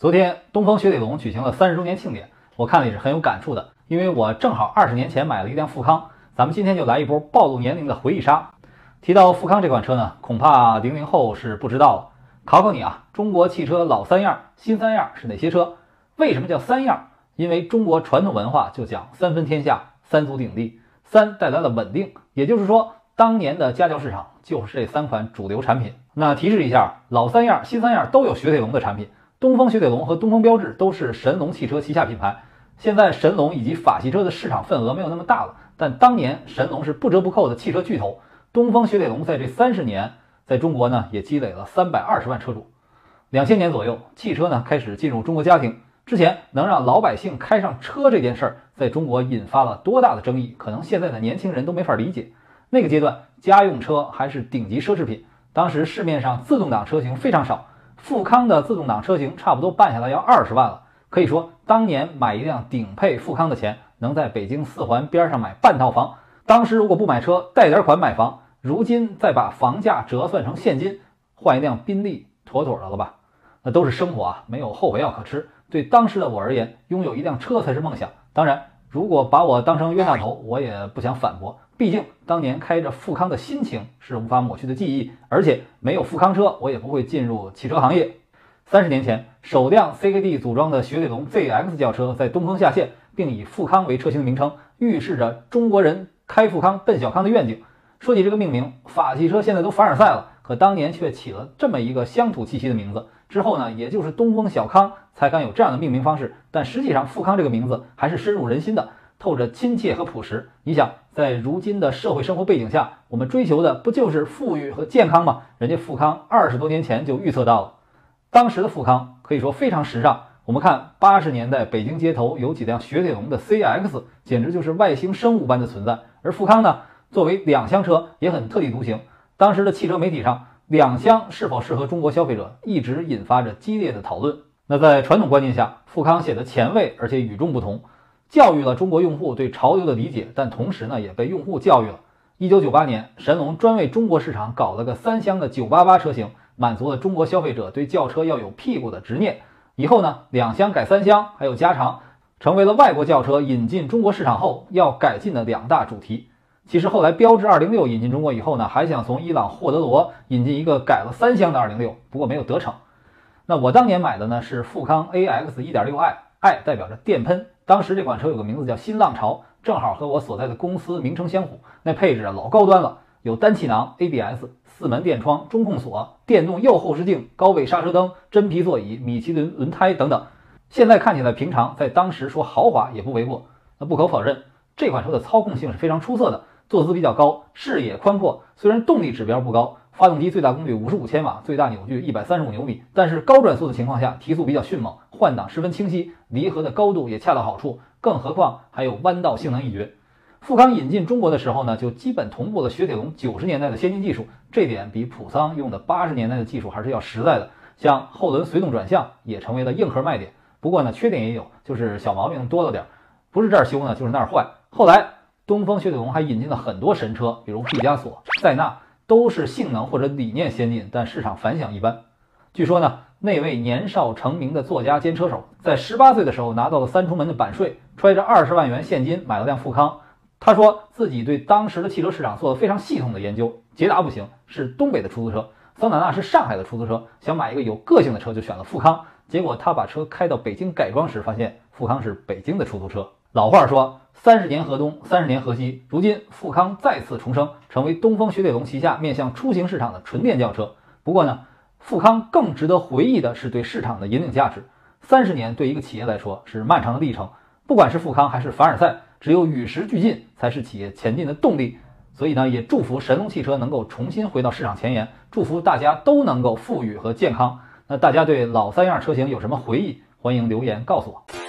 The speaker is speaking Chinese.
昨天东风雪铁龙举行了三十周年庆典，我看了也是很有感触的，因为我正好二十年前买了一辆富康。咱们今天就来一波暴露年龄的回忆杀。提到富康这款车呢，恐怕零零后是不知道了。考考你啊，中国汽车老三样、新三样是哪些车？为什么叫三样？因为中国传统文化就讲三分天下、三足鼎立，三带来了稳定，也就是说，当年的家轿市场就是这三款主流产品。那提示一下，老三样、新三样都有雪铁龙的产品。东风雪铁龙和东风标致都是神龙汽车旗下品牌。现在神龙以及法系车的市场份额没有那么大了，但当年神龙是不折不扣的汽车巨头。东风雪铁龙在这三十年，在中国呢也积累了三百二十万车主。两千年左右，汽车呢开始进入中国家庭。之前能让老百姓开上车这件事儿，在中国引发了多大的争议？可能现在的年轻人都没法理解。那个阶段，家用车还是顶级奢侈品，当时市面上自动挡车型非常少。富康的自动挡车型差不多办下来要二十万了，可以说当年买一辆顶配富康的钱，能在北京四环边上买半套房。当时如果不买车，贷点款买房，如今再把房价折算成现金，换一辆宾利，妥妥的了吧？那都是生活啊，没有后悔药可吃。对当时的我而言，拥有一辆车才是梦想。当然，如果把我当成冤大头，我也不想反驳。毕竟当年开着富康的心情是无法抹去的记忆，而且没有富康车，我也不会进入汽车行业。三十年前，首辆 CKD 组装的雪铁龙 ZX 轿车在东风下线，并以富康为车型的名称，预示着中国人开富康奔小康的愿景。说起这个命名，法系车现在都凡尔赛了，可当年却起了这么一个乡土气息的名字。之后呢，也就是东风小康才敢有这样的命名方式。但实际上，富康这个名字还是深入人心的。透着亲切和朴实。你想，在如今的社会生活背景下，我们追求的不就是富裕和健康吗？人家富康二十多年前就预测到了。当时的富康可以说非常时尚。我们看八十年代北京街头有几辆雪铁龙的 CX，简直就是外星生物般的存在。而富康呢，作为两厢车也很特立独行。当时的汽车媒体上，两厢是否适合中国消费者，一直引发着激烈的讨论。那在传统观念下，富康显得前卫而且与众不同。教育了中国用户对潮流的理解，但同时呢，也被用户教育了。一九九八年，神龙专为中国市场搞了个三厢的九八八车型，满足了中国消费者对轿车要有屁股的执念。以后呢，两厢改三厢，还有加长，成为了外国轿车引进中国市场后要改进的两大主题。其实后来标致二零六引进中国以后呢，还想从伊朗霍德罗引进一个改了三厢的二零六，不过没有得逞。那我当年买的呢是富康 AX 一点六 i，i 代表着电喷。当时这款车有个名字叫新浪潮，正好和我所在的公司名称相符。那配置啊老高端了，有单气囊、ABS、四门电窗、中控锁、电动右后视镜、高位刹车灯、真皮座椅、米其林轮胎等等。现在看起来平常，在当时说豪华也不为过。那不可否认，这款车的操控性是非常出色的，坐姿比较高，视野宽阔。虽然动力指标不高。发动机最大功率五十五千瓦，最大扭矩一百三十五牛米，但是高转速的情况下提速比较迅猛，换挡十分清晰，离合的高度也恰到好处，更何况还有弯道性能一绝。富康引进中国的时候呢，就基本同步了雪铁龙九十年代的先进技术，这点比普桑用的八十年代的技术还是要实在的。像后轮随动转向也成为了硬核卖点。不过呢，缺点也有，就是小毛病多了点，不是这儿修呢，就是那儿坏。后来东风雪铁龙还引进了很多神车，比如毕加索、塞纳。都是性能或者理念先进，但市场反响一般。据说呢，那位年少成名的作家兼车手，在十八岁的时候拿到了三重门的版税，揣着二十万元现金买了辆富康。他说自己对当时的汽车市场做了非常系统的研究。捷达不行，是东北的出租车；桑塔纳是上海的出租车。想买一个有个性的车，就选了富康。结果他把车开到北京改装时，发现富康是北京的出租车。老话说。三十年河东，三十年河西。如今富康再次重生，成为东风雪铁龙旗下面向出行市场的纯电轿车。不过呢，富康更值得回忆的是对市场的引领价值。三十年对一个企业来说是漫长的历程，不管是富康还是凡尔赛，只有与时俱进才是企业前进的动力。所以呢，也祝福神龙汽车能够重新回到市场前沿，祝福大家都能够富裕和健康。那大家对老三样车型有什么回忆？欢迎留言告诉我。